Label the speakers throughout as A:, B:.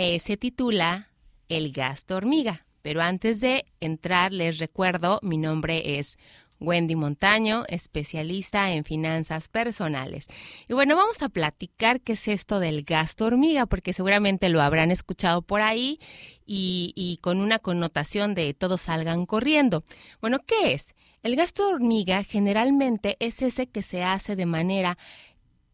A: eh, se titula El gasto hormiga. Pero antes de entrar, les recuerdo, mi nombre es Wendy Montaño, especialista en finanzas personales. Y bueno, vamos a platicar qué es esto del gasto hormiga, porque seguramente lo habrán escuchado por ahí y, y con una connotación de todos salgan corriendo. Bueno, ¿qué es? El gasto hormiga generalmente es ese que se hace de manera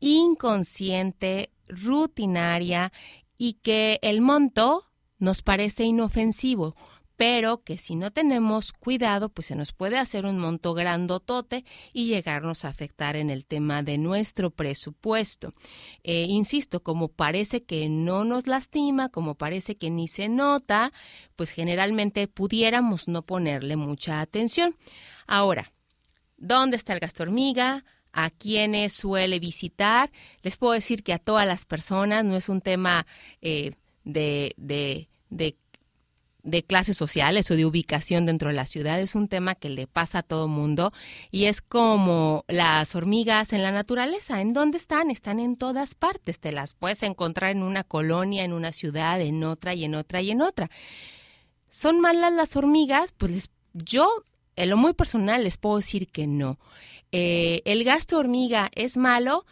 A: inconsciente, rutinaria y que el monto nos parece inofensivo, pero que si no tenemos cuidado, pues se nos puede hacer un monto grandotote y llegarnos a afectar en el tema de nuestro presupuesto. Eh, insisto, como parece que no nos lastima, como parece que ni se nota, pues generalmente pudiéramos no ponerle mucha atención. Ahora, ¿dónde está el gasto hormiga? A quienes suele visitar. Les puedo decir que a todas las personas no es un tema eh, de, de, de, de, clases sociales o de ubicación dentro de la ciudad, es un tema que le pasa a todo mundo y es como las hormigas en la naturaleza. ¿En dónde están? Están en todas partes. Te las puedes encontrar en una colonia, en una ciudad, en otra y en otra y en otra. ¿Son malas las hormigas? Pues yo en lo muy personal les puedo decir que no. Eh, el gasto hormiga es malo,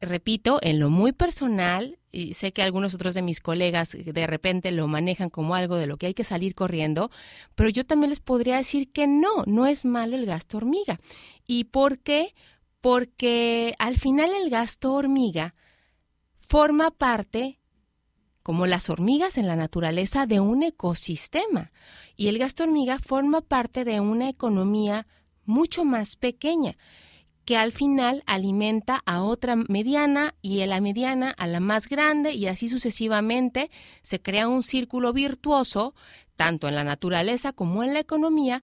A: repito, en lo muy personal, y sé que algunos otros de mis colegas de repente lo manejan como algo de lo que hay que salir corriendo, pero yo también les podría decir que no, no es malo el gasto hormiga. ¿Y por qué? Porque al final el gasto hormiga forma parte como las hormigas en la naturaleza, de un ecosistema. Y el gasto hormiga forma parte de una economía mucho más pequeña, que al final alimenta a otra mediana y a la mediana a la más grande y así sucesivamente se crea un círculo virtuoso, tanto en la naturaleza como en la economía.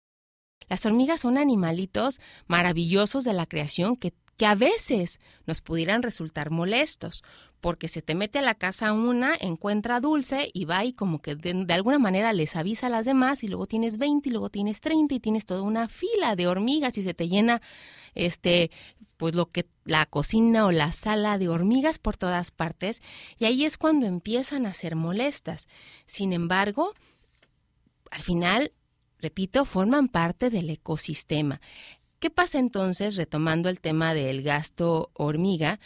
A: Las hormigas son animalitos maravillosos de la creación que que a veces nos pudieran resultar molestos, porque se te mete a la casa una, encuentra dulce y va y como que de, alguna manera les avisa a las demás y luego tienes 20 y luego tienes 30 y tienes toda una fila de hormigas y se te llena este pues lo que la cocina o la sala de hormigas por todas partes y ahí es cuando empiezan a ser molestas. Sin embargo, al final repito, forman parte del ecosistema. ¿Qué pasa entonces, retomando el tema del gasto hormiga?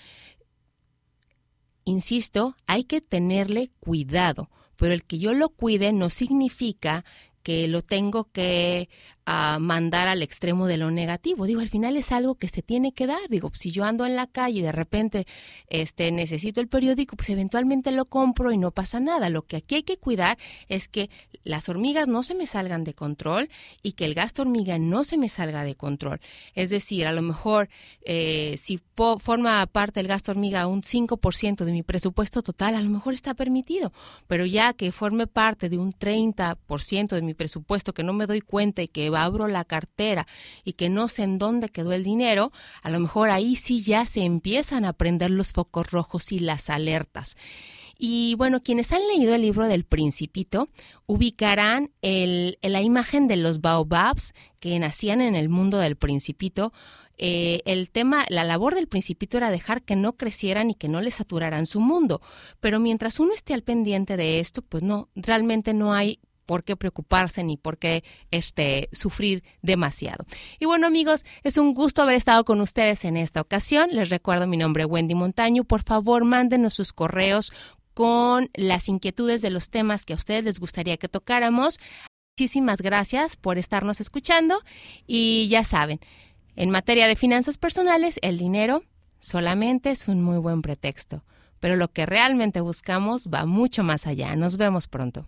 A: Insisto, hay que tenerle cuidado, pero el que yo lo cuide no significa que lo tengo que a mandar al extremo de lo negativo. Digo, al final es algo que se tiene que dar. Digo, si yo ando en la calle y de repente este, necesito el periódico, pues eventualmente lo compro y no pasa nada. Lo que aquí hay que cuidar es que las hormigas no se me salgan de control y que el gasto hormiga no se me salga de control. Es decir, a lo mejor eh, si forma parte del gasto hormiga un 5% de mi presupuesto total, a lo mejor está permitido. Pero ya que forme parte de un 30% de mi presupuesto que no me doy cuenta y que abro la cartera y que no sé en dónde quedó el dinero, a lo mejor ahí sí ya se empiezan a prender los focos rojos y las alertas. Y bueno, quienes han leído el libro del Principito ubicarán la imagen de los baobabs que nacían en el mundo del Principito. Eh, el tema, la labor del Principito era dejar que no crecieran y que no les saturaran su mundo. Pero mientras uno esté al pendiente de esto, pues no, realmente no hay por qué preocuparse ni por qué este, sufrir demasiado. Y bueno amigos, es un gusto haber estado con ustedes en esta ocasión. Les recuerdo mi nombre Wendy Montaño. Por favor, mándenos sus correos con las inquietudes de los temas que a ustedes les gustaría que tocáramos. Muchísimas gracias por estarnos escuchando y ya saben, en materia de finanzas personales, el dinero solamente es un muy buen pretexto, pero lo que realmente buscamos va mucho más allá. Nos vemos pronto.